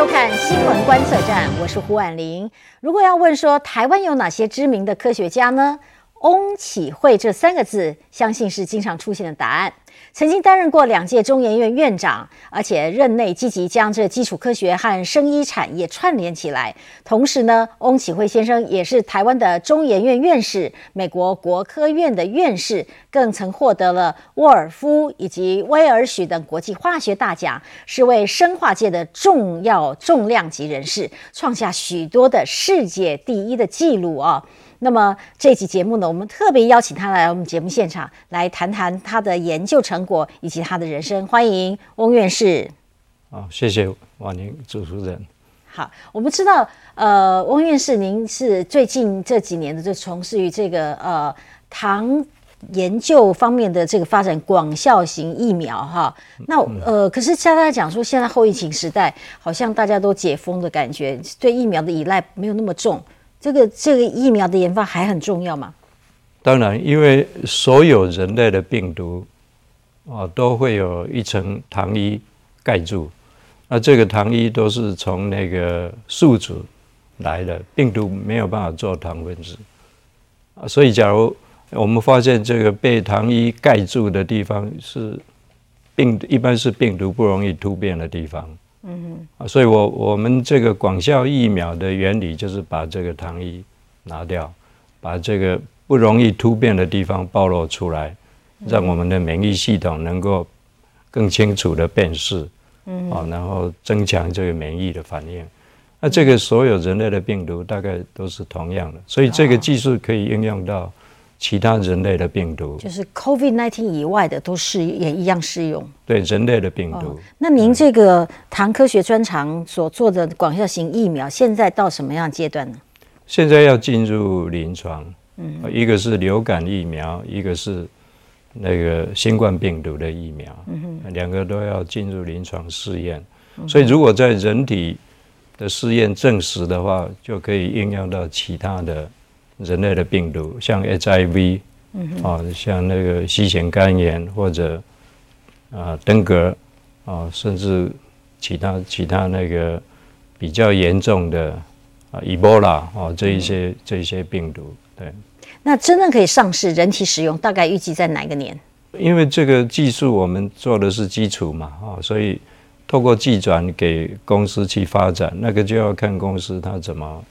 收看《新闻观测站》，我是胡婉玲。如果要问说台湾有哪些知名的科学家呢？翁启惠这三个字，相信是经常出现的答案。曾经担任过两届中研院院长，而且任内积极将这基础科学和生医产业串联起来。同时呢，翁启惠先生也是台湾的中研院院士、美国国科院的院士，更曾获得了沃尔夫以及威尔许等国际化学大奖，是为生化界的重要重量级人士，创下许多的世界第一的纪录啊。那么这期节目呢，我们特别邀请他来我们节目现场，来谈谈他的研究成果以及他的人生。欢迎翁院士。好，谢谢王宁主持人。好，我们知道，呃，翁院士，您是最近这几年的就从事于这个呃糖研究方面的这个发展广效型疫苗哈。那呃，可是像大家讲说，现在后疫情时代，好像大家都解封的感觉，对疫苗的依赖没有那么重。这个这个疫苗的研发还很重要吗？当然，因为所有人类的病毒啊，都会有一层糖衣盖住。那这个糖衣都是从那个宿主来的，病毒没有办法做糖分子啊。所以，假如我们发现这个被糖衣盖住的地方是病，一般是病毒不容易突变的地方。嗯哼啊，所以我我们这个广效疫苗的原理就是把这个糖衣拿掉，把这个不容易突变的地方暴露出来，让我们的免疫系统能够更清楚的辨识，嗯，啊，然后增强这个免疫的反应。那这个所有人类的病毒大概都是同样的，所以这个技术可以应用到。其他人类的病毒，就是 COVID-19 以外的，都是也一样适用。对人类的病毒。那您这个糖科学专长所做的广效型疫苗，现在到什么样阶段呢？现在要进入临床。嗯，一个是流感疫苗，一个是那个新冠病毒的疫苗。嗯哼，两个都要进入临床试验。所以，如果在人体的试验证实的话，就可以应用到其他的。人类的病毒，像 HIV，嗯啊，像那个新型肝炎或者啊登革啊，甚至其他其他那个比较严重的啊，Ebola 啊，这一些这一些病毒，对。那真正可以上市人体使用，大概预计在哪个年？因为这个技术我们做的是基础嘛，啊，所以透过寄转给公司去发展，那个就要看公司它怎么。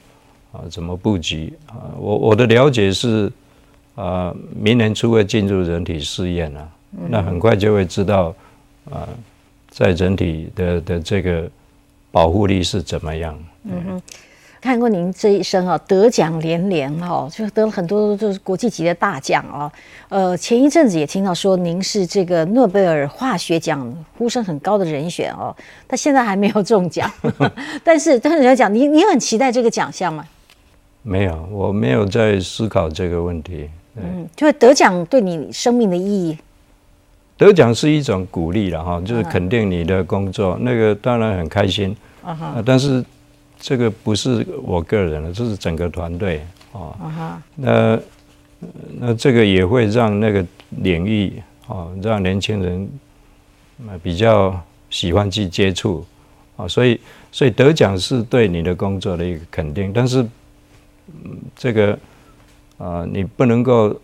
啊，怎么布局啊？我我的了解是，啊，明年初会进入人体试验啊，那很快就会知道，啊，在人体的的这个保护力是怎么样。嗯哼，看过您这一生啊，得奖连连哈，就得了很多就是国际级的大奖啊。呃，前一阵子也听到说您是这个诺贝尔化学奖呼声很高的人选哦，但现在还没有中奖。但是，但是来讲，你你很期待这个奖项吗？没有，我没有在思考这个问题。嗯，就是得奖对你生命的意义。得奖是一种鼓励了哈，就是肯定你的工作，那个当然很开心啊哈。但是这个不是我个人的，这是整个团队啊哈。那那这个也会让那个领域啊，让年轻人比较喜欢去接触啊。所以，所以得奖是对你的工作的一个肯定，但是。嗯，这个啊，你不能够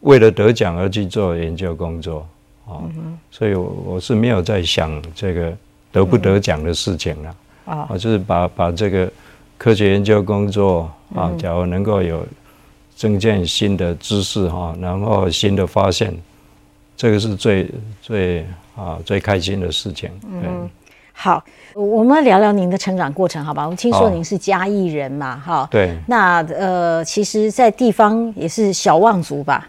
为了得奖而去做研究工作啊，所以，我我是没有在想这个得不得奖的事情了啊，我就是把把这个科学研究工作啊，假如能够有增建新的知识哈，然后新的发现，这个是最最啊最开心的事情。嗯，好。我们聊聊您的成长过程，好吧？我们听说您是嘉义人嘛，哈。对。那呃，其实，在地方也是小望族吧？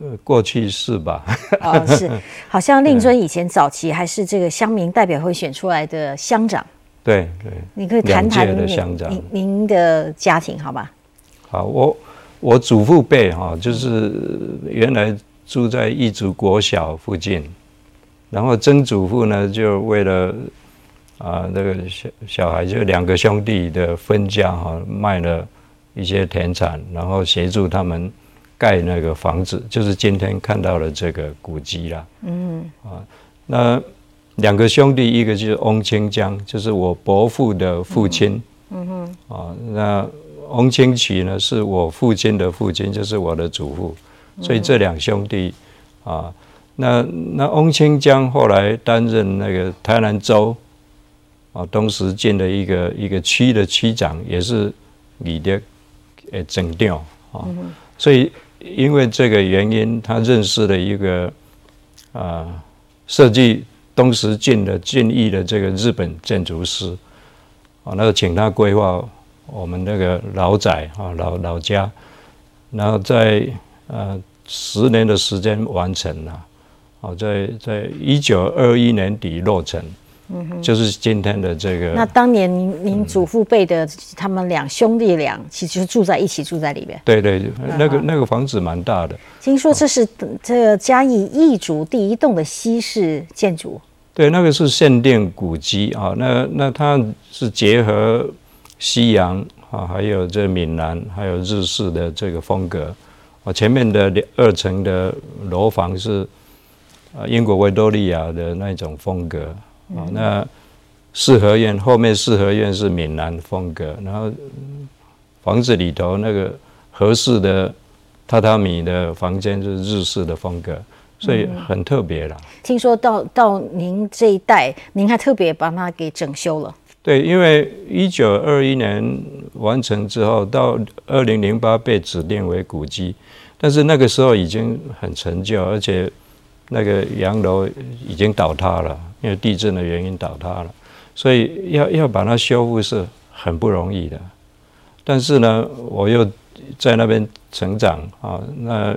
呃，过去是吧？哦，是。好像令尊以前早期还是这个乡民代表会选出来的乡长。对对。你可以谈谈您您的家庭，好吧？好，我我祖父辈哈，就是原来住在义族国小附近，然后曾祖父呢，就为了啊，那个小小孩就两个兄弟的分家哈，卖了一些田产，然后协助他们盖那个房子，就是今天看到的这个古迹啦。嗯，啊，那两个兄弟，一个就是翁清江，就是我伯父的父亲。嗯哼。啊，那翁清渠呢，是我父亲的父亲，就是我的祖父。所以这两兄弟，啊，那那翁清江后来担任那个台南州啊东石县的一个一个区的区长，也是你的呃整调啊。所以因为这个原因，他认识了一个啊设计。东石建的建议的这个日本建筑师啊，那个请他规划我们那个老宅啊老老家，然后在呃十年的时间完成了，啊，在在一九二一年底落成。嗯哼就是今天的这个。那当年您您祖父辈的他们两兄弟俩，其实住在一起，住在里面。对对，那个那个房子蛮大的。听说这是这个嘉义义族第一栋的西式建筑。对，那个是限定古迹啊，那那它是结合西洋啊，还有这闽南，还有日式的这个风格。啊，前面的二层的楼房是啊英国维多利亚的那种风格。啊，那四合院后面四合院是闽南风格，然后房子里头那个合适的榻榻米的房间是日式的风格，所以很特别了。听说到到您这一代，您还特别把它给整修了。对，因为一九二一年完成之后，到二零零八被指定为古迹，但是那个时候已经很陈旧，而且那个洋楼已经倒塌了。因为地震的原因倒塌了，所以要要把它修复是很不容易的。但是呢，我又在那边成长啊，那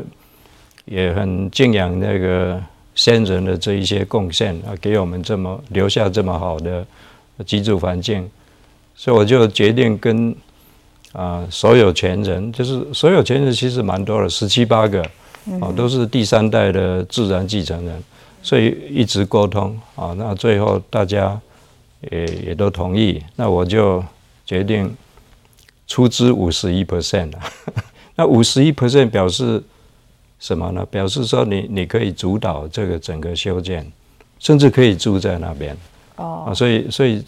也很敬仰那个先人的这一些贡献啊，给我们这么留下这么好的居住环境，所以我就决定跟啊所有权人，就是所有权人其实蛮多的，十七八个啊，都是第三代的自然继承人。所以一直沟通啊，那最后大家也也都同意，那我就决定出资五十一 percent 了。那五十一 percent 表示什么呢？表示说你你可以主导这个整个修建，甚至可以住在那边。哦，所以所以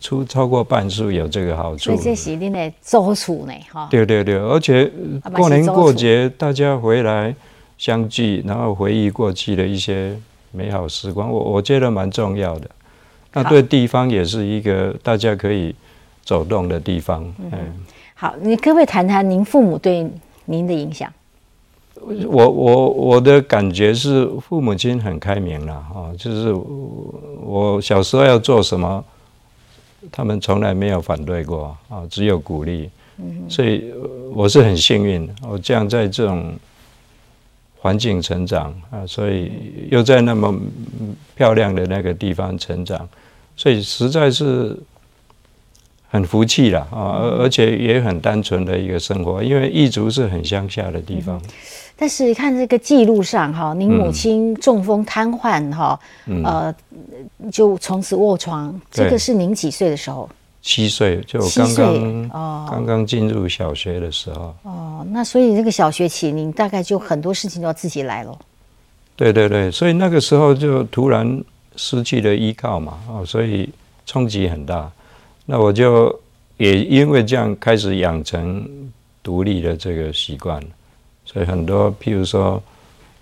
出超过半数有这个好处。所以这是你的租处呢，哈。对对对，而且过年过节大家回来相聚，然后回忆过去的一些。美好时光，我我觉得蛮重要的。那对地方也是一个大家可以走动的地方。嗯，好，你可不可以谈谈您父母对您的影响？我我我的感觉是父母亲很开明了哈，就是我小时候要做什么，他们从来没有反对过啊，只有鼓励。嗯，所以我是很幸运，我这样在这种。环境成长啊，所以又在那么漂亮的那个地方成长，所以实在是很福气了啊！而而且也很单纯的一个生活，因为异族是很乡下的地方。但是看这个记录上哈，您母亲中风瘫痪哈，呃，就从此卧床。这个是您几岁的时候？七岁就刚刚哦，刚刚进入小学的时候哦，那所以这个小学起，你大概就很多事情都要自己来了。对对对，所以那个时候就突然失去了依靠嘛，哦，所以冲击很大。那我就也因为这样开始养成独立的这个习惯，所以很多譬如说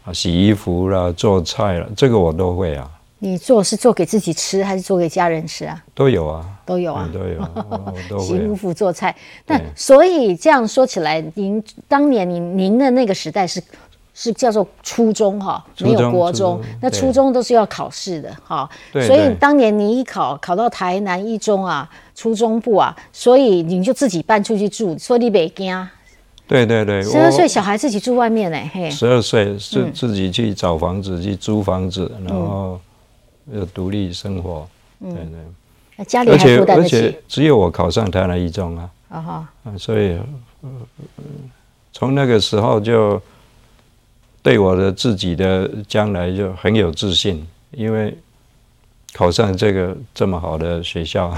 啊，洗衣服啦、做菜了，这个我都会啊。你做是做给自己吃，还是做给家人吃啊？都有啊，都有啊，都有。洗衣服、做菜，但所以这样说起来，您当年您您的那个时代是是叫做初中哈，没有国中，那初中都是要考试的哈。所以当年你一考考到台南一中啊，初中部啊，所以你就自己搬出去住，说你北京啊。对对对，十二岁小孩自己住外面呢，嘿。十二岁是自己去找房子，去租房子，然后。要独立生活，对对，那家里还负担得起。而且只有我考上台南一中啊，啊哈，所以从那个时候就对我的自己的将来就很有自信，因为考上这个这么好的学校。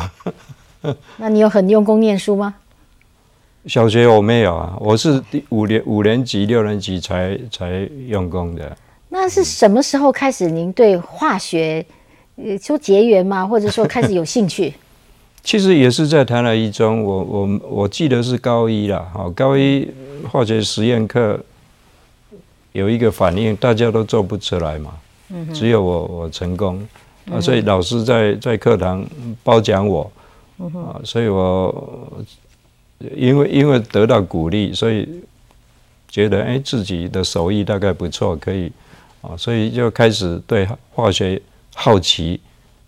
那你有很用功念书吗？小学我没有啊，我是第五年五年级六年级才才用功的。那是什么时候开始？您对化学呃，说结缘吗？或者说开始有兴趣？其实也是在台南一中，我我我记得是高一啦，好，高一化学实验课有一个反应，大家都做不出来嘛，嗯只有我我成功啊，所以老师在在课堂褒奖我，啊，所以我因为因为得到鼓励，所以觉得哎自己的手艺大概不错，可以啊，所以就开始对化学好奇，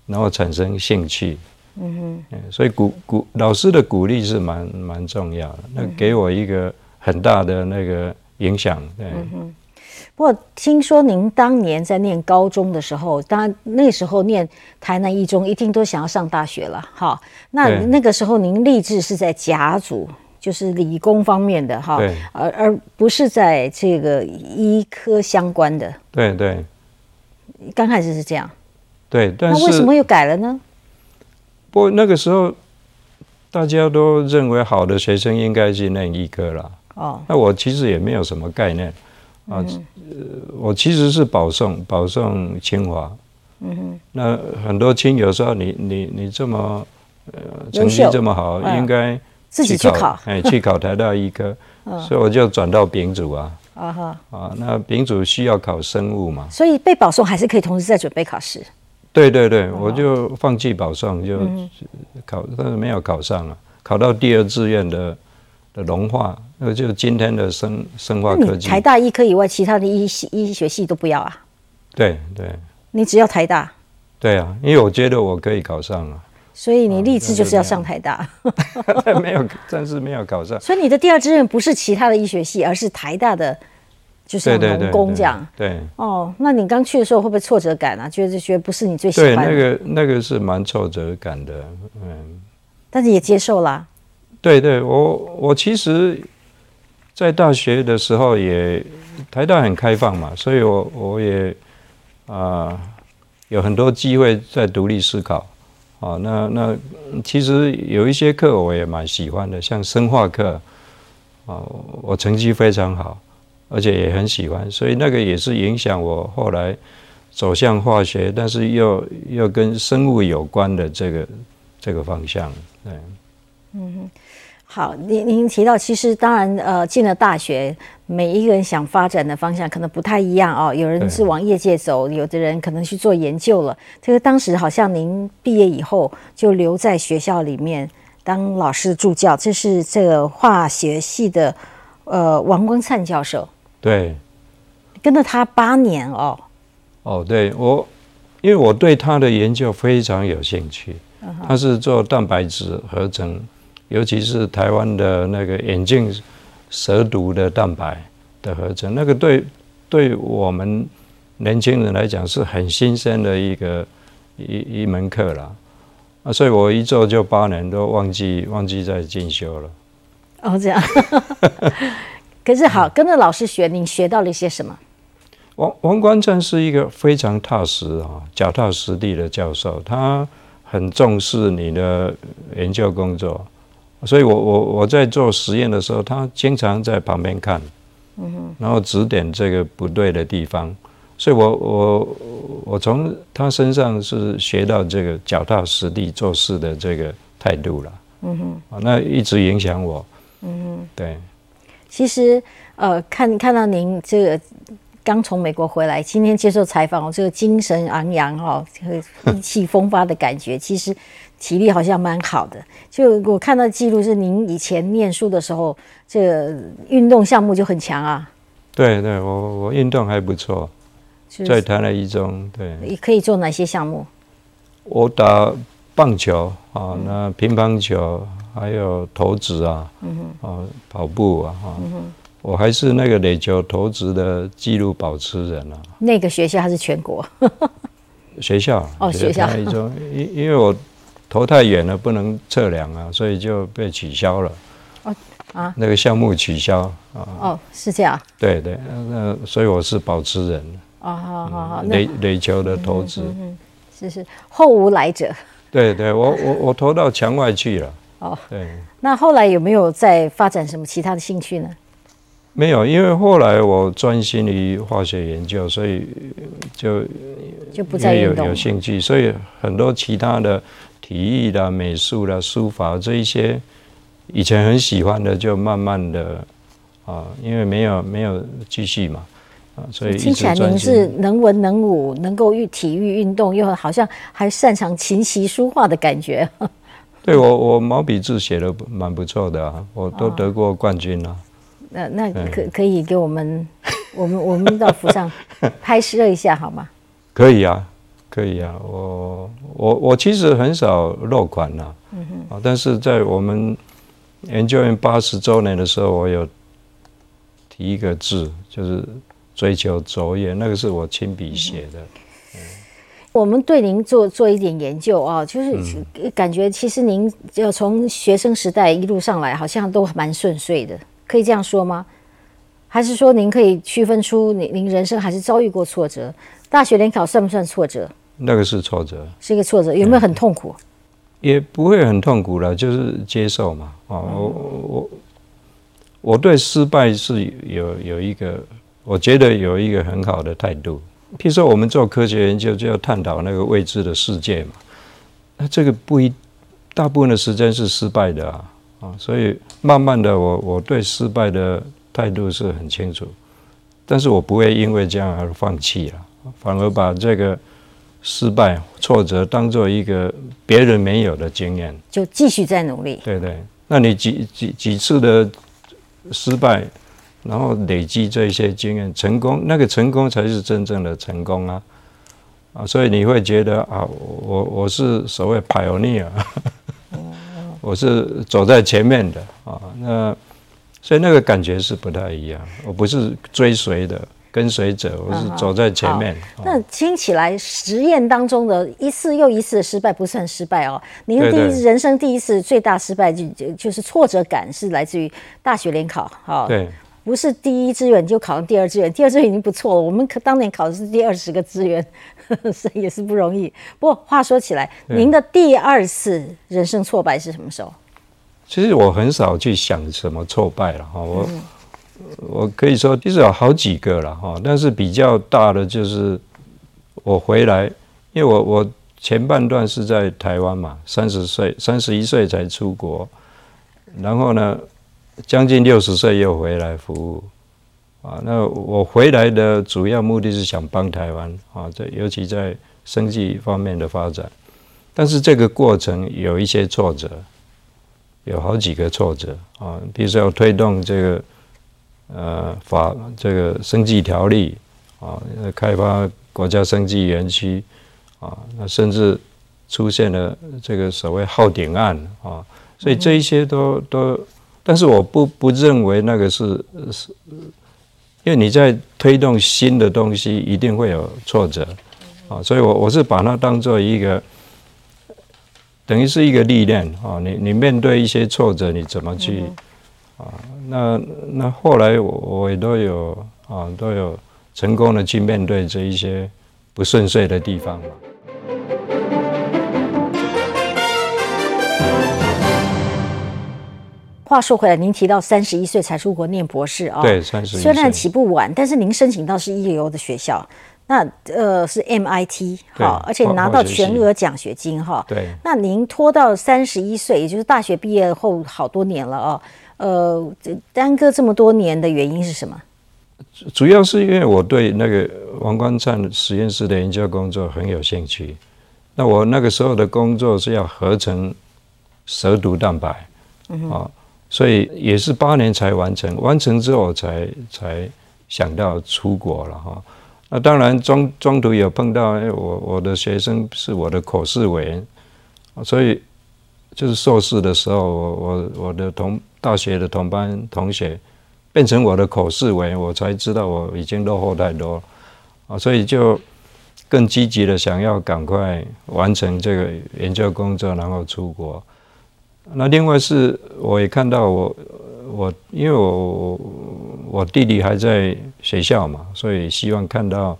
然后产生兴趣。嗯哼，所以鼓鼓老师的鼓励是蛮蛮重要的，那给我一个很大的那个影响。嗯哼，不过听说您当年在念高中的时候，当然那时候念台南一中，一定都想要上大学了，哈。那那个时候您立志是在甲组，就是理工方面的，哈，而而不是在这个医科相关的。对对，刚开始是这样。对，但是为什么又改了呢？不过那个时候，大家都认为好的学生应该去念医科了。哦，那我其实也没有什么概念啊。呃，我其实是保送，保送清华。嗯哼。那很多亲友说你你你这么呃成绩这么好，应该自己去考，哎，去考台大医科。所以我就转到丙组啊。啊哈。啊，那丙组需要考生物嘛？所以被保送还是可以同时在准备考试。对对对，我就放弃保送，就考，但是没有考上啊。考到第二志愿的的农化，那就今天的生生化科技。台大医科以外，其他的医系医学系都不要啊？对对。你只要台大？对啊，因为我觉得我可以考上啊。所以你立志就是要上台大？没有，暂时没有考上。所以你的第二志愿不是其他的医学系，而是台大的。就是农工这样，对哦，那你刚去的时候会不会挫折感啊？觉得觉得不是你最喜欢的？对，那个那个是蛮挫折感的，嗯，但是也接受啦。对对，我我其实，在大学的时候也台大很开放嘛，所以我我也啊有很多机会在独立思考啊。那那其实有一些课我也蛮喜欢的，像生化课啊，我成绩非常好。而且也很喜欢，所以那个也是影响我后来走向化学，但是又又跟生物有关的这个这个方向。对，嗯，好，您您提到，其实当然，呃，进了大学，每一个人想发展的方向可能不太一样哦。有人是往业界走，有的人可能去做研究了。这个当时好像您毕业以后就留在学校里面当老师助教，这是这个化学系的呃王光灿教授。对，跟了他八年哦。哦，对我，因为我对他的研究非常有兴趣。他是做蛋白质合成，尤其是台湾的那个眼镜蛇毒的蛋白的合成，那个对对我们年轻人来讲是很新鲜的一个一一门课了。啊，所以我一做就八年，都忘记忘记在进修了。哦，这样。可是好，跟着老师学，你学到了一些什么？王王冠正是一个非常踏实啊、脚踏实地的教授，他很重视你的研究工作，所以我我我在做实验的时候，他经常在旁边看，嗯哼，然后指点这个不对的地方，所以我我我从他身上是学到这个脚踏实地做事的这个态度了，嗯哼，啊，那一直影响我，嗯哼，对。其实，呃，看看到您这个刚从美国回来，今天接受采访，这个精神昂扬哈，意气风发的感觉，其实体力好像蛮好的。就我看到记录是您以前念书的时候，这个运动项目就很强啊。对对，我我运动还不错，在台南一中，对。你可以做哪些项目？我打棒球啊，那乒乓球。还有投掷啊，嗯啊，跑步啊，哈，我还是那个垒球投掷的纪录保持人啊。那个学校还是全国？学校哦，学校一中，因因为我投太远了，不能测量啊，所以就被取消了。哦啊，那个项目取消啊。哦，是这样。对对，那所以我是保持人。哦，好好好，垒垒球的投掷，是是后无来者。对对，我我我投到墙外去了。哦，对。那后来有没有再发展什么其他的兴趣呢？没有，因为后来我专心于化学研究，所以就就不再有有兴趣，所以很多其他的体育啦、美术啦、书法这一些以前很喜欢的，就慢慢的啊，因为没有没有继续嘛啊，所以一听起来您是。能文能武，能够运体育运动，又好像还擅长琴棋书画的感觉。对我我毛笔字写的蛮不错的啊，我都得过冠军啊。那那可可以给我们，我们我们到府上 拍摄一下好吗？可以啊，可以啊，我我我其实很少落款呐、啊，但是在我们研究院八十周年的时候，我有提一个字，就是追求卓越，那个是我亲笔写的。我们对您做做一点研究啊，就是感觉其实您就从学生时代一路上来，好像都蛮顺遂的，可以这样说吗？还是说您可以区分出您您人生还是遭遇过挫折？大学联考算不算挫折？那个是挫折，是一个挫折，有没有很痛苦？也不会很痛苦了，就是接受嘛。啊，我我我对失败是有有一个，我觉得有一个很好的态度。譬如说，我们做科学研究就要探讨那个未知的世界嘛，那这个不一，大部分的时间是失败的啊啊，所以慢慢的我我对失败的态度是很清楚，但是我不会因为这样而放弃了，反而把这个失败挫折当做一个别人没有的经验。就继续再努力。对对，那你几几几次的失败，然后累积这些经验，成功那个成功才是真正的成功啊啊！所以你会觉得啊，我我是所谓 pioneer，我是走在前面的啊。那所以那个感觉是不太一样，我不是追随的跟随者，我是走在前面。啊那听起来实验当中的一次又一次的失败不算失败哦。您的第一人生第一次最大失败就就就是挫折感是来自于大学联考，哈、对不是第一志愿就考上第二志愿，第二志愿已经不错了。我们可当年考的是第二十个志愿，所以也是不容易。不过话说起来，您的第二次人生挫败是什么时候？其实我很少去想什么挫败了哈，我、我可以说其实有好几个了哈，但是比较大的就是我回来，因为我我前半段是在台湾嘛，三十岁三十一岁才出国，然后呢将近六十岁又回来服务啊，那我回来的主要目的是想帮台湾啊，这尤其在生计方面的发展，但是这个过程有一些挫折。有好几个挫折啊，比如说要推动这个呃法这个生技条例啊，开发国家生技园区啊，那甚至出现了这个所谓耗顶案啊，所以这一些都都，但是我不不认为那个是是，因为你在推动新的东西，一定会有挫折啊，所以我我是把它当做一个。等于是一个历练啊，你你面对一些挫折，你怎么去啊？那那后来我我也都有啊，都有成功的去面对这一些不顺遂的地方嘛。话说回来，您提到三十一岁才出国念博士啊、对，三十一虽然，起步晚，但是您申请到是一流的学校，那呃是 MIT 对哈，而且拿到全额奖学金哈。对那您拖到三十一岁，也就是大学毕业后好多年了哦，呃，这耽搁这么多年的原因是什么？主要是因为我对那个王冠灿实验室的研究工作很有兴趣。那我那个时候的工作是要合成蛇毒蛋白，啊，所以也是八年才完成。完成之后才才想到出国了哈。那当然中中途有碰到，我我的学生是我的口试委员，所以就是硕士的时候，我我我的同大学的同班同学变成我的口试委员，我才知道我已经落后太多了啊，所以就更积极的想要赶快完成这个研究工作，然后出国。那另外是我也看到我我因为我我我弟弟还在学校嘛，所以希望看到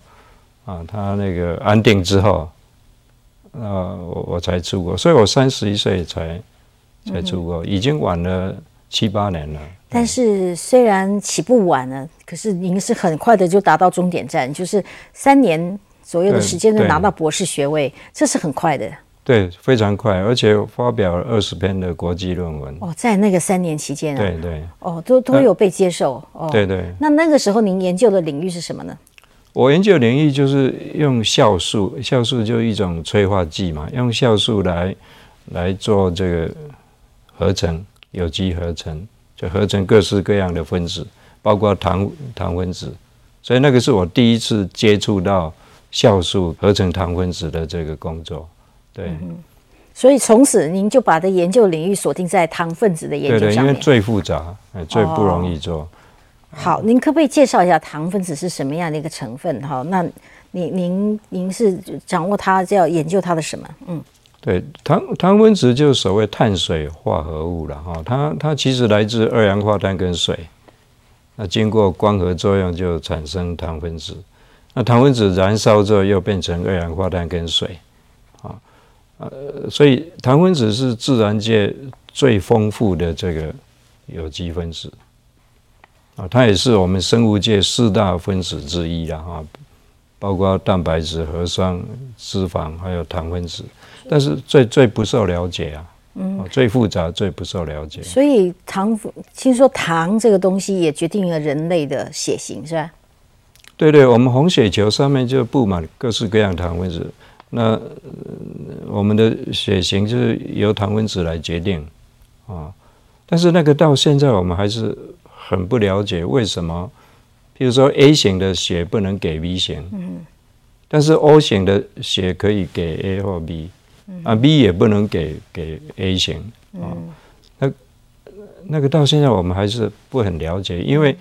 啊他那个安定之后，呃我我才出国，所以我三十一岁才才出国，已经晚了七八年了。但是虽然起步晚了，可是您是很快的就达到终点站，就是三年左右的时间就拿到博士学位，这是很快的。对，非常快，而且发表了二十篇的国际论文。哦，在那个三年期间啊，对对，哦，都都有被接受。哦，对对。那那个时候您研究的领域是什么呢？我研究领域就是用酵素，酵素就是一种催化剂嘛，用酵素来来做这个合成有机合成，就合成各式各样的分子，包括糖糖分子。所以那个是我第一次接触到酵素合成糖分子的这个工作。对，所以从此您就把的研究领域锁定在糖分子的研究上面，因为最复杂，最不容易做。好，您可不可以介绍一下糖分子是什么样的一个成分？哈，那您您您是掌握它，要研究它的什么？嗯，对，糖糖分子就是所谓碳水化合物了哈，它它其实来自二氧化碳跟水，那经过光合作用就产生糖分子，那糖分子燃烧之后又变成二氧化碳跟水。呃，所以糖分子是自然界最丰富的这个有机分子啊，它也是我们生物界四大分子之一了哈，包括蛋白质、核酸、脂肪，还有糖分子，但是最最不受了解啊，嗯，最复杂、最不受了解。所以糖，听说糖这个东西也决定了人类的血型，是吧？对对，我们红血球上面就布满各式各样糖分子。那我们的血型就是由糖分子来决定啊，但是那个到现在我们还是很不了解为什么，譬如说 A 型的血不能给 B 型，嗯，但是 O 型的血可以给 A 或 B，啊 B 也不能给给 A 型啊，那那个到现在我们还是不很了解，因为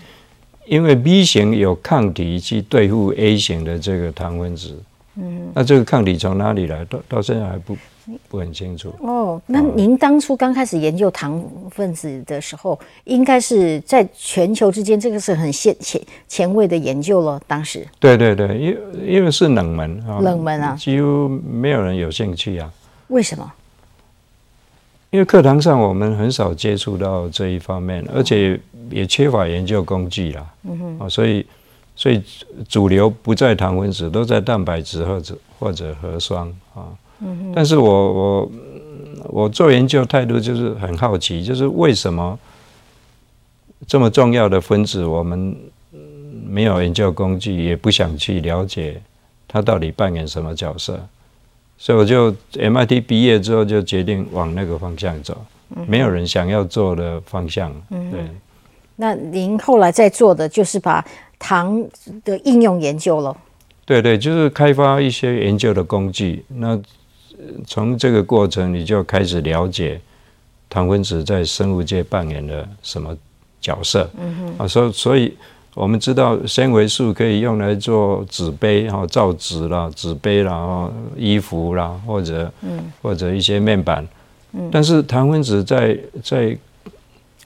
因为 B 型有抗体去对付 A 型的这个糖分子。嗯，那这个抗体从哪里来？到到现在还不不很清楚。哦，那您当初刚开始研究糖分子的时候，应该是在全球之间，这个是很先前前卫的研究了。当时，对对对，因因为是冷门啊，冷门啊，几乎没有人有兴趣啊。为什么？因为课堂上我们很少接触到这一方面，而且也缺乏研究工具啦。嗯哼，啊，所以。所以主流不在糖分子，都在蛋白质或者或者核酸啊。嗯但是我我我做研究态度就是很好奇，就是为什么这么重要的分子，我们没有研究工具，也不想去了解它到底扮演什么角色。所以我就 MIT 毕业之后就决定往那个方向走，没有人想要做的方向。嗯。对。那您后来在做的就是把。糖的应用研究了，对对，就是开发一些研究的工具。那从这个过程，你就开始了解糖分子在生物界扮演了什么角色。嗯哼，啊，所所以我们知道纤维素可以用来做纸杯，哈，造纸啦、纸杯啦、哈，衣服啦，或者嗯，或者一些面板。嗯，但是糖分子在在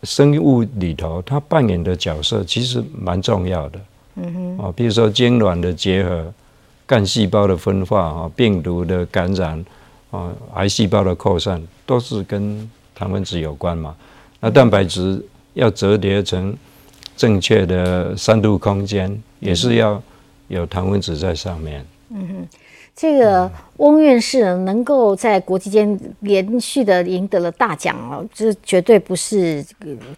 生物里头，它扮演的角色其实蛮重要的。嗯哼，啊，比如说精卵的结合、干细胞的分化、啊，病毒的感染、啊，癌细胞的扩散，都是跟糖分子有关嘛。那蛋白质要折叠成正确的三度空间，也是要有糖分子在上面。嗯哼。这个翁院士能够在国际间连续的赢得了大奖哦，这绝对不是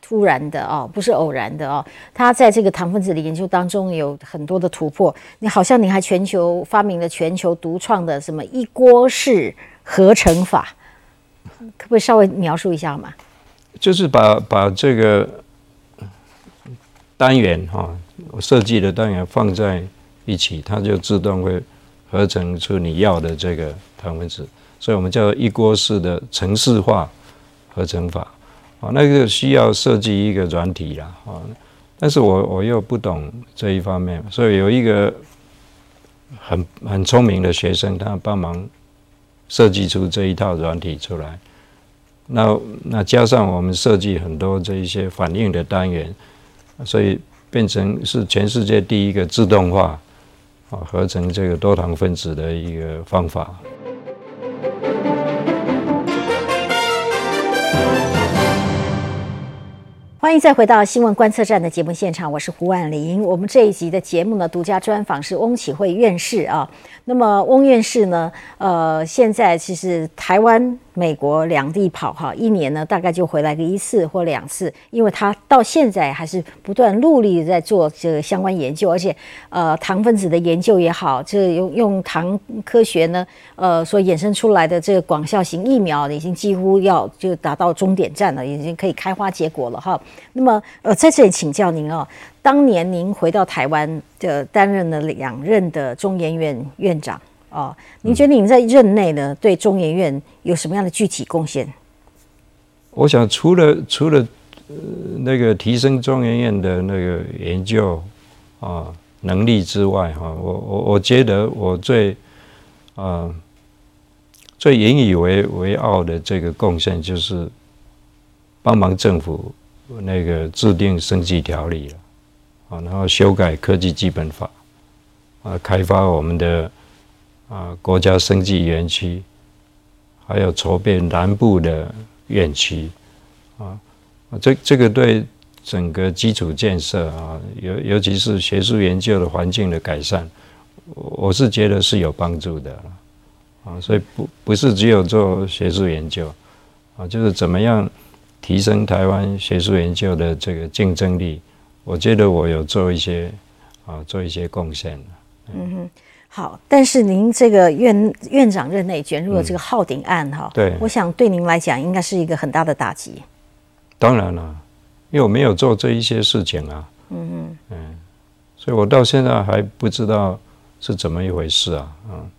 突然的哦，不是偶然的哦。他在这个糖分子的研究当中有很多的突破。你好像你还全球发明了全球独创的什么一锅式合成法，可不可以稍微描述一下嘛？就是把把这个单元哈，我设计的单元放在一起，它就自动会。合成出你要的这个糖分子，所以我们叫一锅式的程式化合成法。啊，那个需要设计一个软体啦啊，但是我我又不懂这一方面，所以有一个很很聪明的学生，他帮忙设计出这一套软体出来，那那加上我们设计很多这一些反应的单元，所以变成是全世界第一个自动化。啊，合成这个多糖分子的一个方法。欢迎再回到新闻观测站的节目现场，我是胡婉玲。我们这一集的节目呢，独家专访是翁启慧院士啊。那么翁院士呢，呃，现在其实台湾。美国两地跑哈，一年呢大概就回来个一次或两次，因为他到现在还是不断努力在做这个相关研究，而且呃糖分子的研究也好，这用用糖科学呢呃所衍生出来的这个广效型疫苗已经几乎要就达到终点站了，已经可以开花结果了哈。那么呃在这里请教您哦，当年您回到台湾的担任了两任的中研院院长。哦，您觉得您在任内呢，对中研院有什么样的具体贡献？我想，除了除了那个提升中研院的那个研究啊能力之外，哈，我我我觉得我最啊最引以为为傲的这个贡献，就是帮忙政府那个制定生计条例了啊，然后修改科技基本法啊，开发我们的。啊，国家生技园区，还有筹备南部的院区，啊，这这个对整个基础建设啊，尤尤其是学术研究的环境的改善，我是觉得是有帮助的，啊，所以不不是只有做学术研究，啊，就是怎么样提升台湾学术研究的这个竞争力，我觉得我有做一些啊，做一些贡献嗯哼。好，但是您这个院院长任内卷入了这个浩鼎案哈，对，我想对您来讲应该是一个很大的打击。当然了，因为我没有做这一些事情啊，嗯嗯嗯，所以我到现在还不知道是怎么一回事啊，嗯。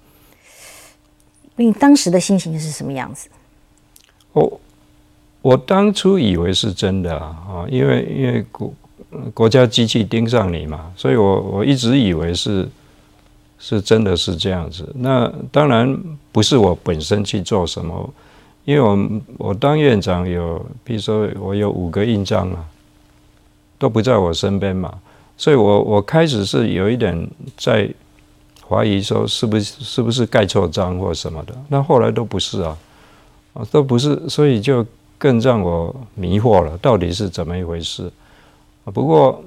你当时的心情是什么样子？我我当初以为是真的啊，因为因为国国家机器盯上你嘛，所以我我一直以为是。是真的是这样子，那当然不是我本身去做什么，因为我我当院长有，比如说我有五个印章啊，都不在我身边嘛，所以我我开始是有一点在怀疑说是不是是不是盖错章或什么的，那后来都不是啊，啊都不是，所以就更让我迷惑了，到底是怎么一回事？不过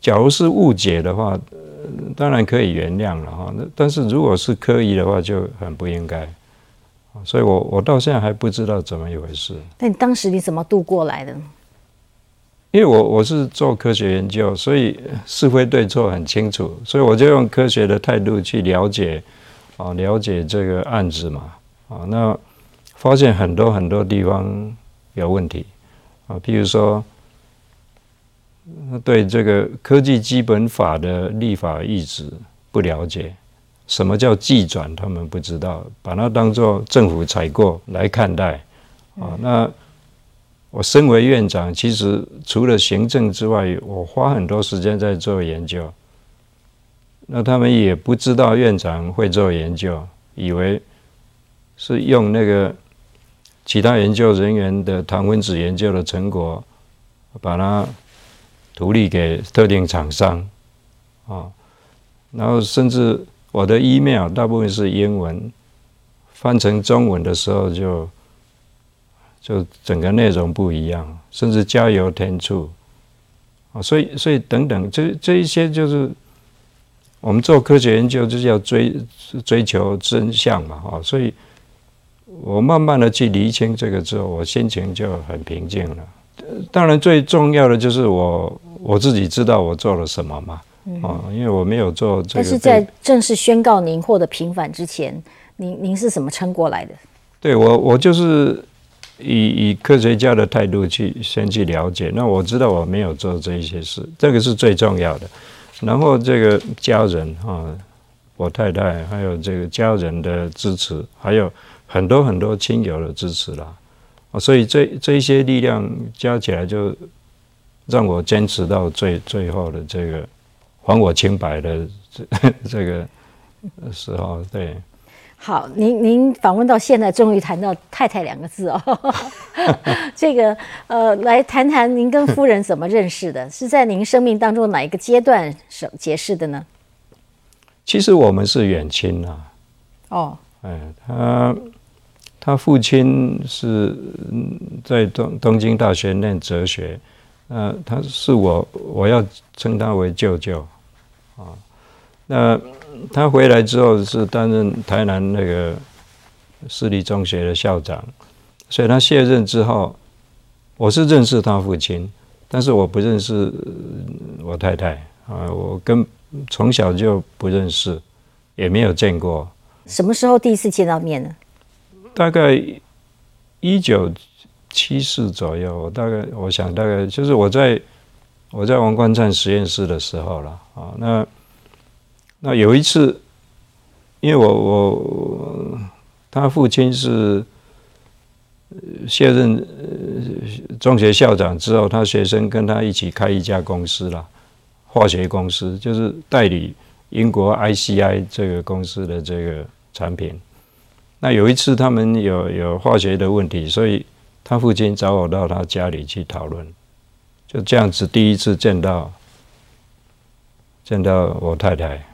假如是误解的话。当然可以原谅了哈，那但是如果是刻意的话，就很不应该。所以我我到现在还不知道怎么一回事。那你当时你怎么度过来的？因为我我是做科学研究，所以是非对错很清楚，所以我就用科学的态度去了解啊，了解这个案子嘛啊，那发现很多很多地方有问题啊，譬如说。对这个科技基本法的立法意志不了解，什么叫技转，他们不知道，把它当做政府采购来看待啊。那我身为院长，其实除了行政之外，我花很多时间在做研究。那他们也不知道院长会做研究，以为是用那个其他研究人员的糖分子研究的成果，把它。独立给特定厂商，啊，然后甚至我的 email 大部分是英文，翻成中文的时候就就整个内容不一样，甚至加油添醋，啊，所以所以等等，这这一些就是我们做科学研究就是要追追求真相嘛，啊，所以我慢慢的去厘清这个之后，我心情就很平静了。当然最重要的就是我。我自己知道我做了什么嘛？啊，因为我没有做这个。但是在正式宣告您获得平反之前，您您是怎么撑过来的？对我，我就是以以科学家的态度去先去了解。那我知道我没有做这一些事，这个是最重要的。然后这个家人啊，我太太还有这个家人的支持，还有很多很多亲友的支持啦。啊，所以这这一些力量加起来就。让我坚持到最最后的这个还我清白的这这个时候，对。好，您您访问到现在，终于谈到太太两个字哦。这个呃，来谈谈您跟夫人怎么认识的？是在您生命当中哪一个阶段是结识的呢？其实我们是远亲啊。哦。哎，他他父亲是在东东京大学念哲学。呃，他是我我要称他为舅舅啊。那他回来之后是担任台南那个私立中学的校长，所以他卸任之后，我是认识他父亲，但是我不认识我太太啊，我跟从小就不认识，也没有见过。什么时候第一次见到面呢？大概一九七四左右，我大概我想大概就是我在我在王冠灿实验室的时候了啊，那。那有一次，因为我我他父亲是卸任中学校长之后，他学生跟他一起开一家公司了，化学公司，就是代理英国 ICI 这个公司的这个产品。那有一次他们有有化学的问题，所以他父亲找我到他家里去讨论，就这样子第一次见到见到我太太。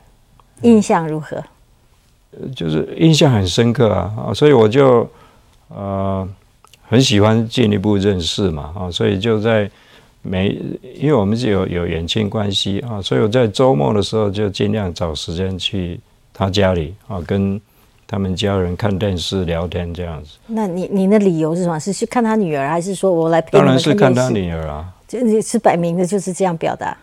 印象如何？就是印象很深刻啊啊，所以我就呃很喜欢进一步认识嘛啊，所以就在每因为我们是有有远亲关系啊，所以我在周末的时候就尽量找时间去他家里啊，跟他们家人看电视聊天这样子。那你你的理由是什么？是去看他女儿，还是说我来陪？当然是看他女儿啊，就你是摆明的就是这样表达。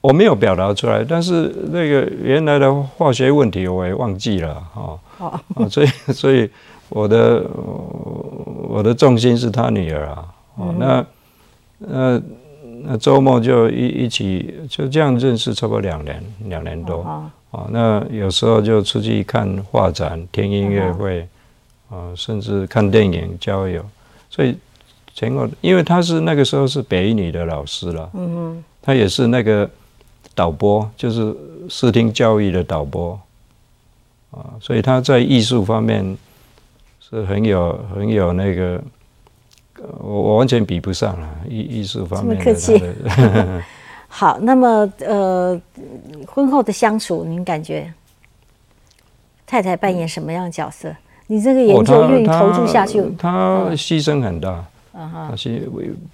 我没有表达出来，但是那个原来的化学问题我也忘记了哦。哦，所以 所以我的我的重心是他女儿啊。哦，那那那周末就一一起就这样认识，差不多两年两年多。哦，那有时候就出去看画展、听音乐会，啊，甚至看电影、交友。所以前后，因为他是那个时候是北女的老师了。嗯哼，他也是那个。导播就是视听教育的导播啊，所以他在艺术方面是很有很有那个，我我完全比不上了艺艺术方面。这么客气。好，那么呃，婚后的相处，您感觉太太扮演什么样的角色？你这个研究愿意投注下去？他牺牲很大。啊哈。牺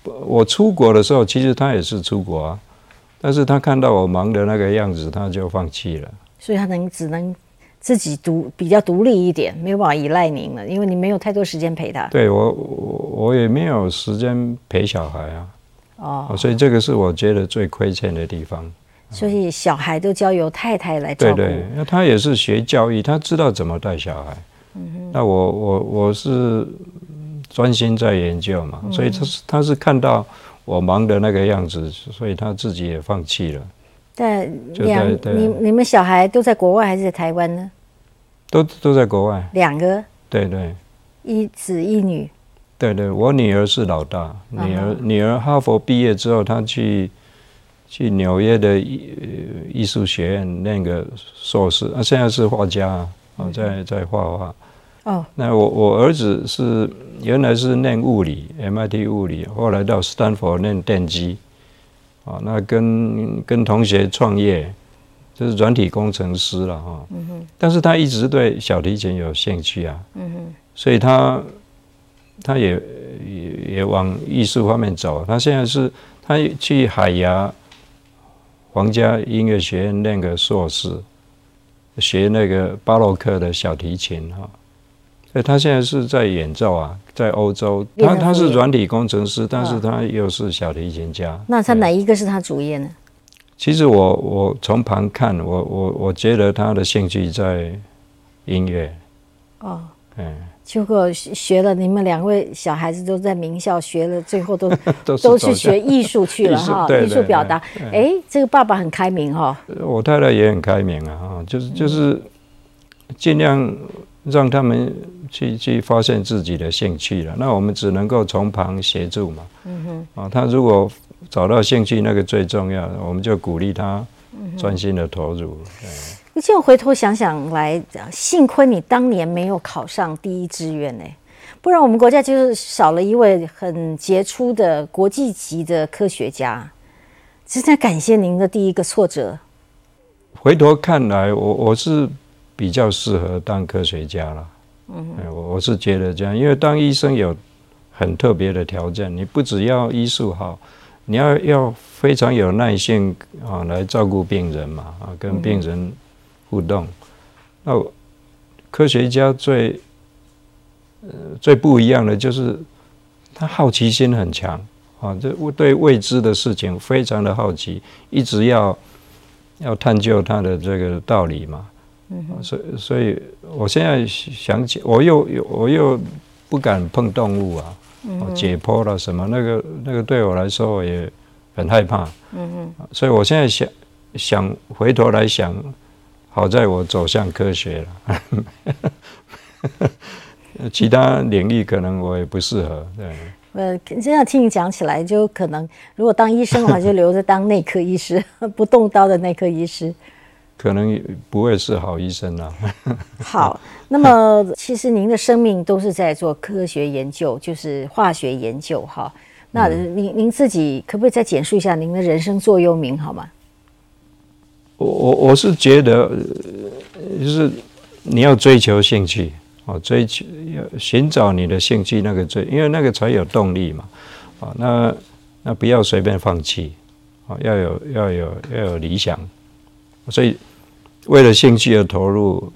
我我出国的时候，其实他也是出国啊。但是他看到我忙的那个样子，他就放弃了。所以他能只能自己独比较独立一点，没有办法依赖您了，因为你没有太多时间陪他。对我，我我也没有时间陪小孩啊。哦，所以这个是我觉得最亏欠的地方。所以小孩都交由太太来照顾。对对，那他也是学教育，他知道怎么带小孩。嗯哼。那我我我是专心在研究嘛，所以他是他是看到。我忙的那个样子，所以他自己也放弃了。但两你你们小孩都在国外还是在台湾呢？都都在国外。两个。对对。一子一女。对对，我女儿是老大，女儿女儿哈佛毕业之后，她去去纽约的艺艺术学院念个硕士，啊，现在是画家啊，在在画画。哦，那我我儿子是原来是念物理，MIT 物理，后来到斯坦福念电机，啊，那跟跟同学创业，就是软体工程师了哈。嗯哼。但是他一直对小提琴有兴趣啊。嗯哼。所以他他也也也往艺术方面走。他现在是他去海牙皇家音乐学院念个硕士，学那个巴洛克的小提琴哈。哎，他现在是在演奏啊，在欧洲。他他是软体工程师，但是他又是小提琴家。那他哪一个是他主业呢？其实我我从旁看，我我我觉得他的兴趣在音乐。哦，嗯，结果学了，你们两位小孩子都在名校学了，最后都 都去学艺术去了哈，艺术表达。哎，这个爸爸很开明哈。我太太也很开明啊，哈，就是就是尽量让他们。去去发现自己的兴趣了，那我们只能够从旁协助嘛。嗯哼，啊，他如果找到兴趣，那个最重要，我们就鼓励他专心的投入。你现在回头想想来，幸亏你当年没有考上第一志愿呢，不然我们国家就是少了一位很杰出的国际级的科学家。实在感谢您的第一个挫折。回头看来，我我是比较适合当科学家了。嗯，我我是觉得这样，因为当医生有很特别的条件，你不只要医术好，你要要非常有耐性啊，来照顾病人嘛啊，跟病人互动。那科学家最呃最不一样的就是他好奇心很强啊，这对未知的事情非常的好奇，一直要要探究它的这个道理嘛。嗯，所以所以我现在想起，我又又我又不敢碰动物啊。解剖了什么？那个那个对我来说我也很害怕。嗯嗯。所以我现在想想回头来想，好在我走向科学了。其他领域可能我也不适合。对。呃，这样听你讲起来，就可能如果当医生的话，就留着当内科医师，不动刀的内科医师。可能不会是好医生啊。好，那么其实您的生命都是在做科学研究，就是化学研究哈。那您您自己可不可以再简述一下您的人生座右铭好吗？我我我是觉得，就是你要追求兴趣啊，追求要寻找你的兴趣那个追，因为那个才有动力嘛。啊，那那不要随便放弃啊，要有要有要有理想。所以，为了兴趣而投入，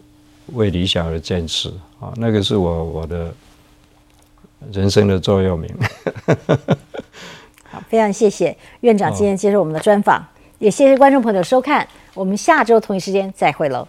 为理想而坚持啊，那个是我我的人生的座右铭。好，非常谢谢院长今天接受我们的专访，也谢谢观众朋友收看，我们下周同一时间再会喽。